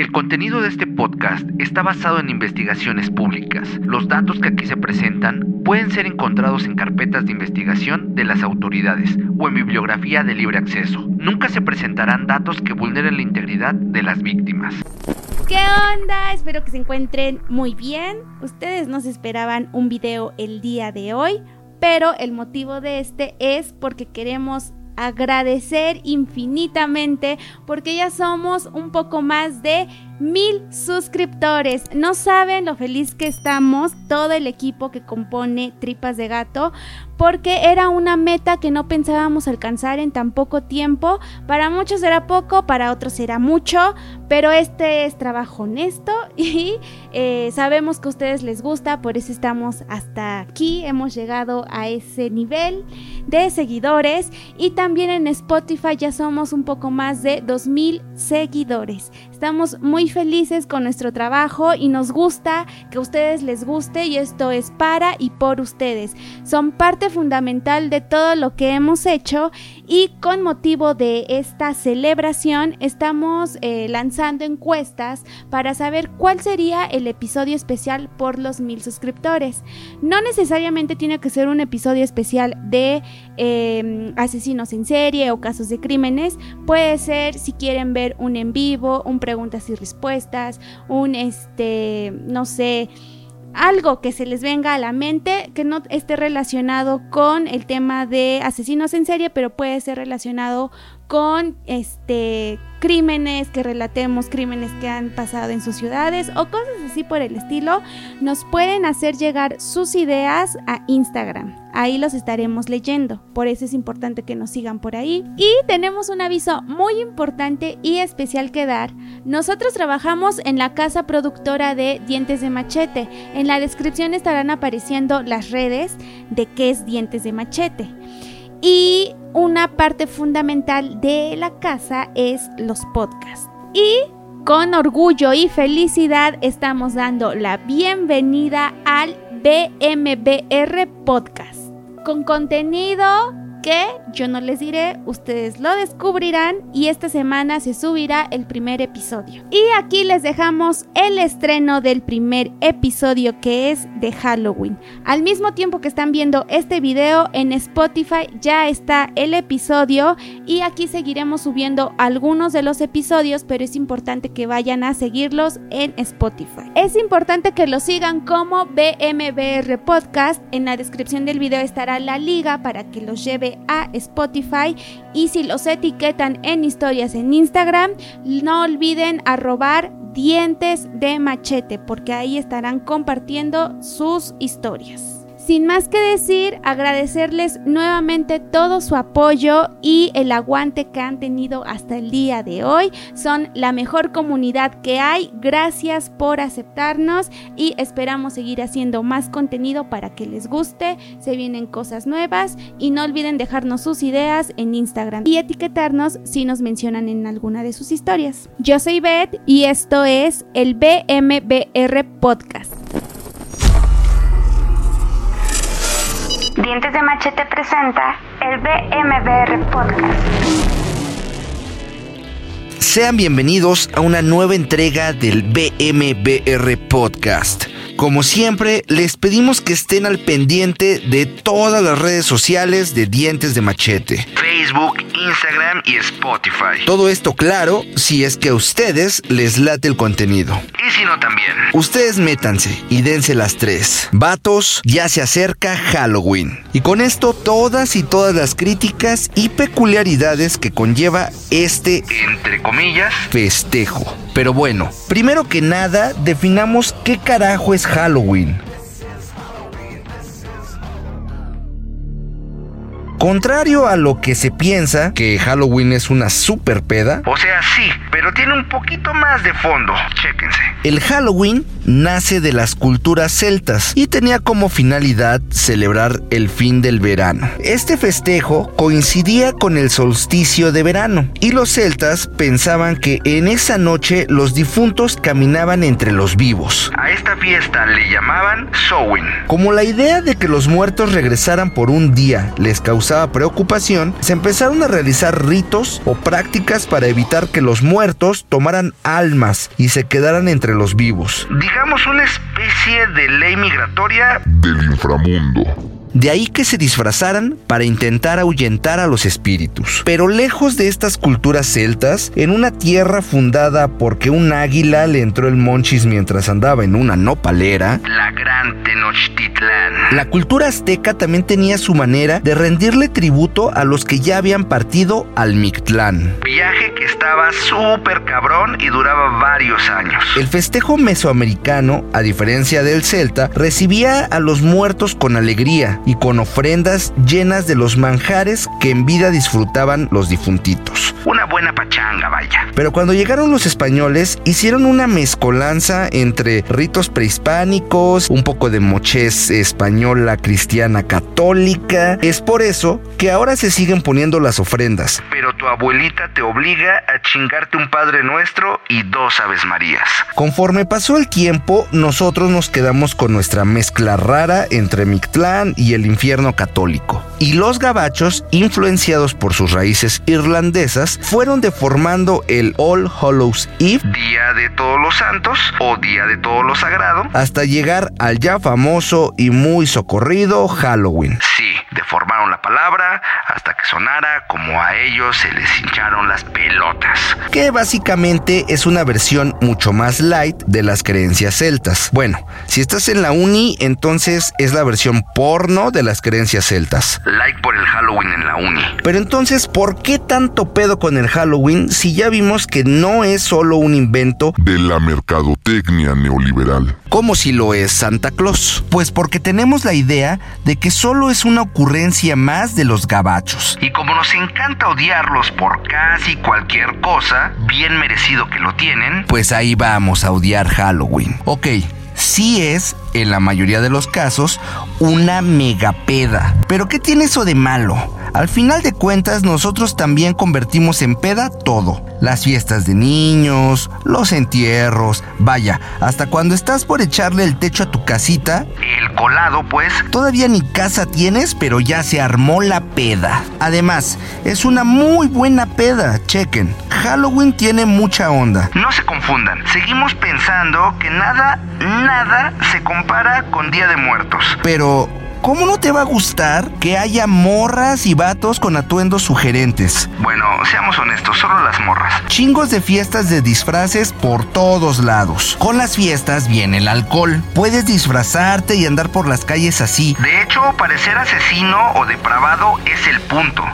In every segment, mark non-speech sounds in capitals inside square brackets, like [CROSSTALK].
El contenido de este podcast está basado en investigaciones públicas. Los datos que aquí se presentan pueden ser encontrados en carpetas de investigación de las autoridades o en bibliografía de libre acceso. Nunca se presentarán datos que vulneren la integridad de las víctimas. ¿Qué onda? Espero que se encuentren muy bien. Ustedes nos esperaban un video el día de hoy, pero el motivo de este es porque queremos agradecer infinitamente porque ya somos un poco más de mil suscriptores. No saben lo feliz que estamos, todo el equipo que compone Tripas de Gato, porque era una meta que no pensábamos alcanzar en tan poco tiempo. Para muchos era poco, para otros era mucho, pero este es trabajo honesto [LAUGHS] y eh, sabemos que a ustedes les gusta, por eso estamos hasta aquí, hemos llegado a ese nivel de seguidores y también en Spotify ya somos un poco más de 2000 seguidores. Estamos muy felices con nuestro trabajo y nos gusta que a ustedes les guste y esto es para y por ustedes. Son parte fundamental de todo lo que hemos hecho y con motivo de esta celebración estamos eh, lanzando encuestas para saber cuál sería el episodio especial por los mil suscriptores. No necesariamente tiene que ser un episodio especial de em, asesinos en serie o casos de crímenes. Puede ser si quieren ver un en vivo, un preguntas y respuestas, un este, no sé, algo que se les venga a la mente que no esté relacionado con el tema de asesinos en serie, pero puede ser relacionado con este crímenes que relatemos, crímenes que han pasado en sus ciudades o cosas así por el estilo, nos pueden hacer llegar sus ideas a Instagram. Ahí los estaremos leyendo. Por eso es importante que nos sigan por ahí. Y tenemos un aviso muy importante y especial que dar. Nosotros trabajamos en la casa productora de Dientes de Machete. En la descripción estarán apareciendo las redes de qué es Dientes de Machete. Y una parte fundamental de la casa es los podcasts. Y con orgullo y felicidad estamos dando la bienvenida al BMBR Podcast. Con contenido que yo no les diré, ustedes lo descubrirán y esta semana se subirá el primer episodio. Y aquí les dejamos el estreno del primer episodio que es de Halloween. Al mismo tiempo que están viendo este video en Spotify ya está el episodio y aquí seguiremos subiendo algunos de los episodios, pero es importante que vayan a seguirlos en Spotify. Es importante que lo sigan como BMBR Podcast. En la descripción del video estará la liga para que los lleve a Spotify y si los etiquetan en historias en Instagram, no olviden arrobar dientes de machete porque ahí estarán compartiendo sus historias. Sin más que decir, agradecerles nuevamente todo su apoyo y el aguante que han tenido hasta el día de hoy. Son la mejor comunidad que hay. Gracias por aceptarnos y esperamos seguir haciendo más contenido para que les guste. Se vienen cosas nuevas y no olviden dejarnos sus ideas en Instagram y etiquetarnos si nos mencionan en alguna de sus historias. Yo soy Beth y esto es el BMBR Podcast. Dientes de Machete presenta el BMBR Podcast. Sean bienvenidos a una nueva entrega del BMBR Podcast. Como siempre, les pedimos que estén al pendiente de todas las redes sociales de Dientes de Machete. Facebook, Instagram y Spotify. Todo esto claro si es que a ustedes les late el contenido. Y si no también. Ustedes métanse y dense las tres. Vatos, ya se acerca Halloween. Y con esto todas y todas las críticas y peculiaridades que conlleva este, entre comillas, festejo. Pero bueno, primero que nada, definamos qué carajo es Halloween. Contrario a lo que se piensa, que Halloween es una super peda. O sea, sí, pero tiene un poquito más de fondo. Chéquense. El Halloween nace de las culturas celtas y tenía como finalidad celebrar el fin del verano. Este festejo coincidía con el solsticio de verano y los celtas pensaban que en esa noche los difuntos caminaban entre los vivos. A esta fiesta le llamaban Sowin. Como la idea de que los muertos regresaran por un día les causaba preocupación, se empezaron a realizar ritos o prácticas para evitar que los muertos tomaran almas y se quedaran entre los vivos. Digamos una especie de ley migratoria del inframundo. De ahí que se disfrazaran para intentar ahuyentar a los espíritus. Pero lejos de estas culturas celtas, en una tierra fundada porque un águila le entró el monchis mientras andaba en una nopalera, la gran Tenochtitlán. La cultura azteca también tenía su manera de rendirle tributo a los que ya habían partido al Mictlán. Viaje que estaba súper cabrón y duraba varios años. El festejo mesoamericano, a diferencia del celta, recibía a los muertos con alegría y con ofrendas llenas de los manjares que en vida disfrutaban los difuntitos. Una buena pachanga, vaya. Pero cuando llegaron los españoles, hicieron una mezcolanza entre ritos prehispánicos, un poco de mochés española cristiana católica. Es por eso que ahora se siguen poniendo las ofrendas. Pero tu abuelita te obliga a chingarte un Padre Nuestro y dos Aves Marías. Conforme pasó el tiempo, nosotros nos quedamos con nuestra mezcla rara entre Mictlán y el infierno católico. Y los gabachos, influenciados por sus raíces irlandesas, fueron deformando el All Hallows Eve, Día de Todos los Santos o Día de Todos los Sagrado, hasta llegar al ya famoso y muy socorrido Halloween. Sí, deformaron la palabra hasta que sonara como a ellos se les hincharon las pelotas. Que básicamente es una versión mucho más light de las creencias celtas. Bueno, si estás en la uni, entonces es la versión porno de las creencias celtas. Like por el Halloween en la uni. Pero entonces, ¿por qué tanto pedo con el Halloween si ya vimos que no es solo un invento de la mercadotecnia neoliberal? Como si lo es Santa Claus. Pues porque tenemos la idea de que solo es una ocurrencia más de los gabachos. Y como nos encanta odiarlos por casi cualquier cosa, bien merecido que lo tienen, pues ahí vamos a odiar Halloween. Ok, sí es, en la mayoría de los casos, una megapeda. Pero ¿qué tiene eso de malo? Al final de cuentas, nosotros también convertimos en peda todo. Las fiestas de niños, los entierros, vaya, hasta cuando estás por echarle el techo a tu casita. El colado, pues. Todavía ni casa tienes, pero ya se armó la peda. Además, es una muy buena peda, chequen. Halloween tiene mucha onda. No se confundan, seguimos pensando que nada, nada se compara con Día de Muertos. Pero, ¿Cómo no te va a gustar que haya morras y vatos con atuendos sugerentes? Bueno, seamos honestos, solo las morras. Chingos de fiestas de disfraces por todos lados. Con las fiestas viene el alcohol. Puedes disfrazarte y andar por las calles así. De hecho, parecer asesino o depravado es el punto.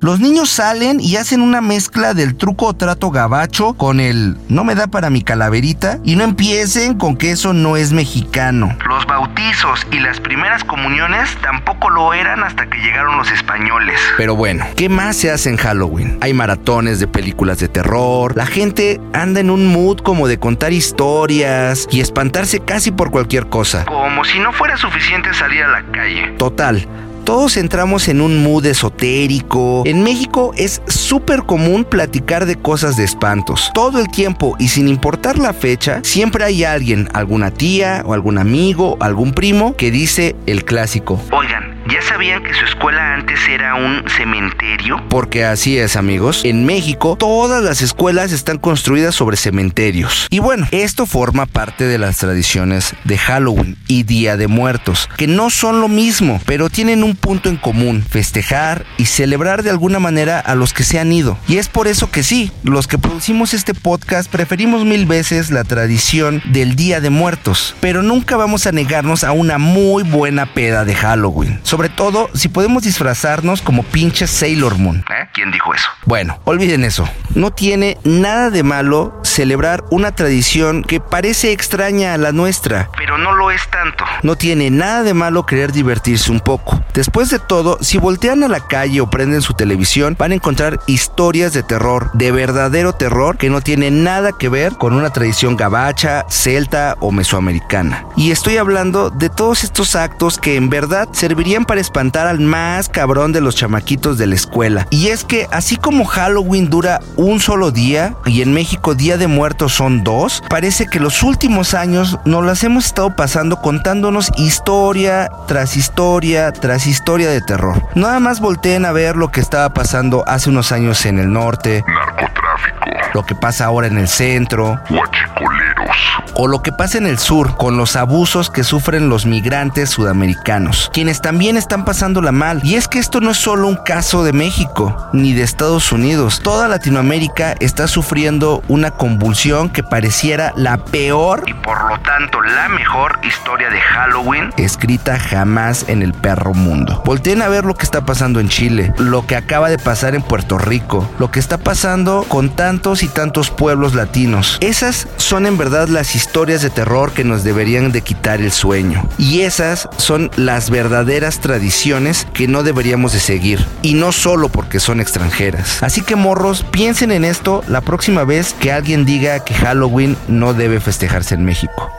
Los niños salen y hacen una mezcla del truco o trato gabacho con el no me da para mi calaverita y no empiecen con que eso no es mexicano. Los bautizos y las primeras comuniones tampoco lo eran hasta que llegaron los españoles. Pero bueno, ¿qué más se hace en Halloween? Hay maratones de películas de terror, la gente anda en un mood como de contar historias y espantarse casi por cualquier cosa. Como si no fuera suficiente salir a la calle. Total, todos entramos en un mood esotérico. En México es súper común platicar de cosas de espantos. Todo el tiempo y sin importar la fecha, siempre hay alguien, alguna tía o algún amigo, algún primo, que dice el clásico. Oigan, ¿ya sabían que su escuela antes era un cementerio? Porque así es, amigos. En México, todas las escuelas están construidas sobre cementerios. Y bueno, esto forma parte de las tradiciones de Halloween y Día de Muertos, que no son lo mismo, pero tienen un punto en común, festejar y celebrar de alguna manera a los que se han ido. Y es por eso que sí, los que producimos este podcast preferimos mil veces la tradición del Día de Muertos, pero nunca vamos a negarnos a una muy buena peda de Halloween. Sobre todo si podemos disfrazarnos como pinches Sailor Moon. ¿Eh? ¿Quién dijo eso? Bueno, olviden eso. No tiene nada de malo celebrar una tradición que parece extraña a la nuestra. Pero no lo es tanto. No tiene nada de malo querer divertirse un poco. Después de todo, si voltean a la calle o prenden su televisión, van a encontrar historias de terror, de verdadero terror, que no tienen nada que ver con una tradición gabacha, celta o mesoamericana. Y estoy hablando de todos estos actos que en verdad servirían para espantar al más cabrón de los chamaquitos de la escuela. Y es que así como Halloween dura un solo día y en México Día de Muertos son dos, parece que los últimos años nos las hemos estado pasando contándonos historia tras historia tras historia de terror. Nada más volteen a ver lo que estaba pasando hace unos años en el norte, Narcotráfico. lo que pasa ahora en el centro, Huachicoleros. O lo que pasa en el sur con los abusos que sufren los migrantes sudamericanos, quienes también están pasándola mal. Y es que esto no es solo un caso de México, ni de Estados Unidos. Toda Latinoamérica está sufriendo una convulsión que pareciera la peor Y por lo tanto, la mejor historia de Halloween escrita jamás en el perro mundo. Volteen a ver lo que está pasando en Chile, lo que acaba de pasar en Puerto Rico, lo que está pasando con tantos y tantos pueblos latinos. Esas son en verdad las historias de terror que nos deberían de quitar el sueño. Y esas son las verdaderas tradiciones que no deberíamos de seguir. Y no solo porque son extranjeras. Así que morros, piensen en esto la próxima vez que alguien diga que Halloween no debe festejarse en México.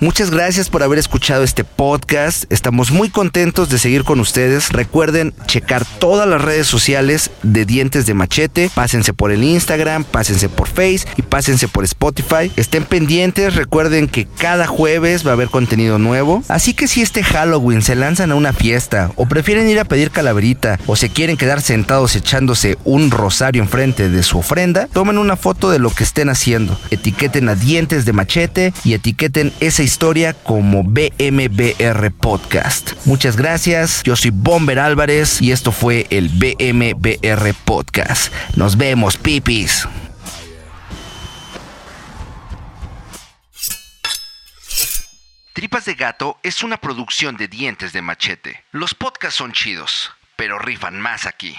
Muchas gracias por haber escuchado este podcast. Estamos muy contentos de seguir con ustedes. Recuerden checar todas las redes sociales de Dientes de Machete. Pásense por el Instagram, pásense por Face y pásense por Spotify. Estén pendientes. Recuerden que cada jueves va a haber contenido nuevo. Así que si este Halloween se lanzan a una fiesta o prefieren ir a pedir calaverita o se quieren quedar sentados echándose un rosario enfrente de su ofrenda, tomen una foto de lo que estén haciendo. Etiqueten a Dientes de Machete y etiqueten esa historia como BMBR Podcast. Muchas gracias. Yo soy Bomber Álvarez y esto fue el BMBR Podcast. Nos vemos, pipis. Tripas de Gato es una producción de dientes de machete. Los podcasts son chidos, pero rifan más aquí.